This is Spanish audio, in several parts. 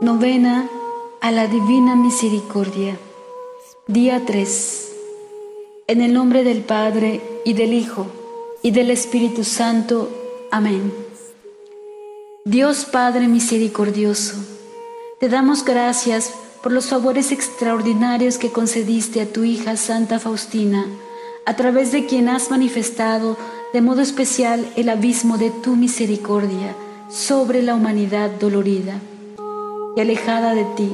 Novena a la Divina Misericordia. Día 3. En el nombre del Padre y del Hijo y del Espíritu Santo. Amén. Dios Padre misericordioso, te damos gracias por los favores extraordinarios que concediste a tu hija Santa Faustina, a través de quien has manifestado de modo especial el abismo de tu misericordia sobre la humanidad dolorida alejada de ti.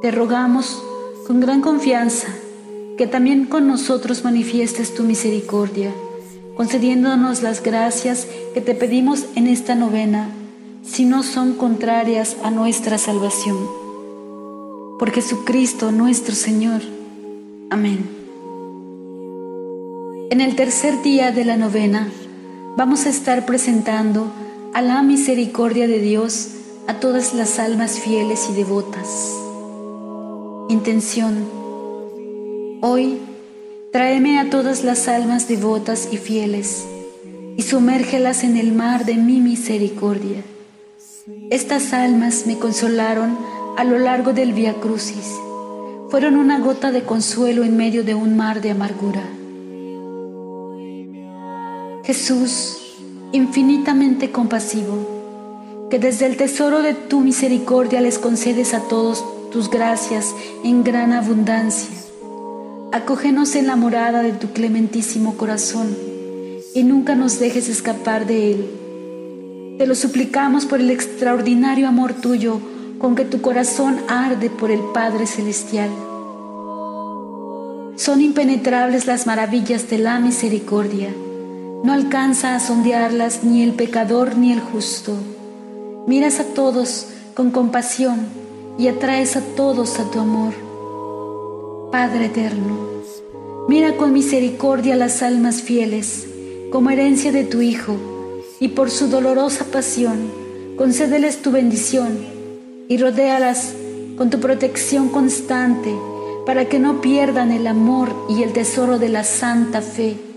Te rogamos con gran confianza que también con nosotros manifiestes tu misericordia, concediéndonos las gracias que te pedimos en esta novena, si no son contrarias a nuestra salvación. Por Jesucristo nuestro Señor. Amén. En el tercer día de la novena vamos a estar presentando a la misericordia de Dios a todas las almas fieles y devotas. Intención. Hoy tráeme a todas las almas devotas y fieles y sumérgelas en el mar de mi misericordia. Estas almas me consolaron a lo largo del Via Crucis. Fueron una gota de consuelo en medio de un mar de amargura. Jesús, infinitamente compasivo, que desde el tesoro de tu misericordia les concedes a todos tus gracias en gran abundancia. Acógenos en la morada de tu clementísimo corazón y nunca nos dejes escapar de él. Te lo suplicamos por el extraordinario amor tuyo con que tu corazón arde por el Padre Celestial. Son impenetrables las maravillas de la misericordia no alcanza a sondearlas ni el pecador ni el justo. Miras a todos con compasión y atraes a todos a tu amor. Padre eterno, mira con misericordia las almas fieles como herencia de tu Hijo y por su dolorosa pasión concédeles tu bendición y rodéalas con tu protección constante para que no pierdan el amor y el tesoro de la santa fe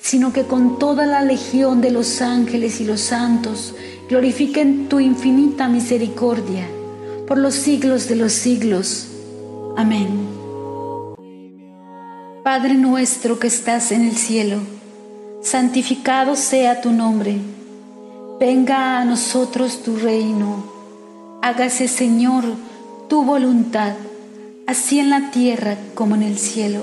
sino que con toda la legión de los ángeles y los santos glorifiquen tu infinita misericordia por los siglos de los siglos. Amén. Padre nuestro que estás en el cielo, santificado sea tu nombre. Venga a nosotros tu reino. Hágase, Señor, tu voluntad, así en la tierra como en el cielo.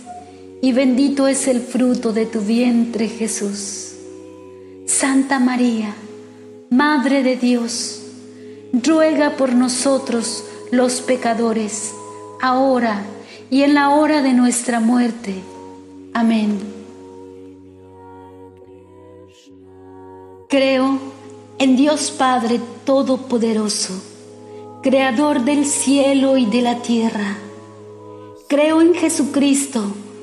y bendito es el fruto de tu vientre Jesús. Santa María, Madre de Dios, ruega por nosotros los pecadores, ahora y en la hora de nuestra muerte. Amén. Creo en Dios Padre Todopoderoso, Creador del cielo y de la tierra. Creo en Jesucristo,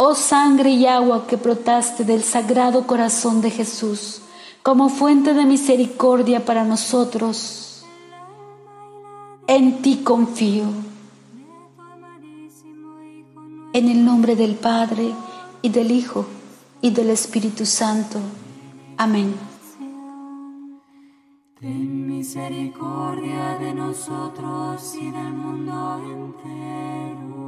Oh sangre y agua que brotaste del sagrado corazón de Jesús, como fuente de misericordia para nosotros, en ti confío. En el nombre del Padre, y del Hijo, y del Espíritu Santo. Amén. Ten misericordia de nosotros y del mundo entero.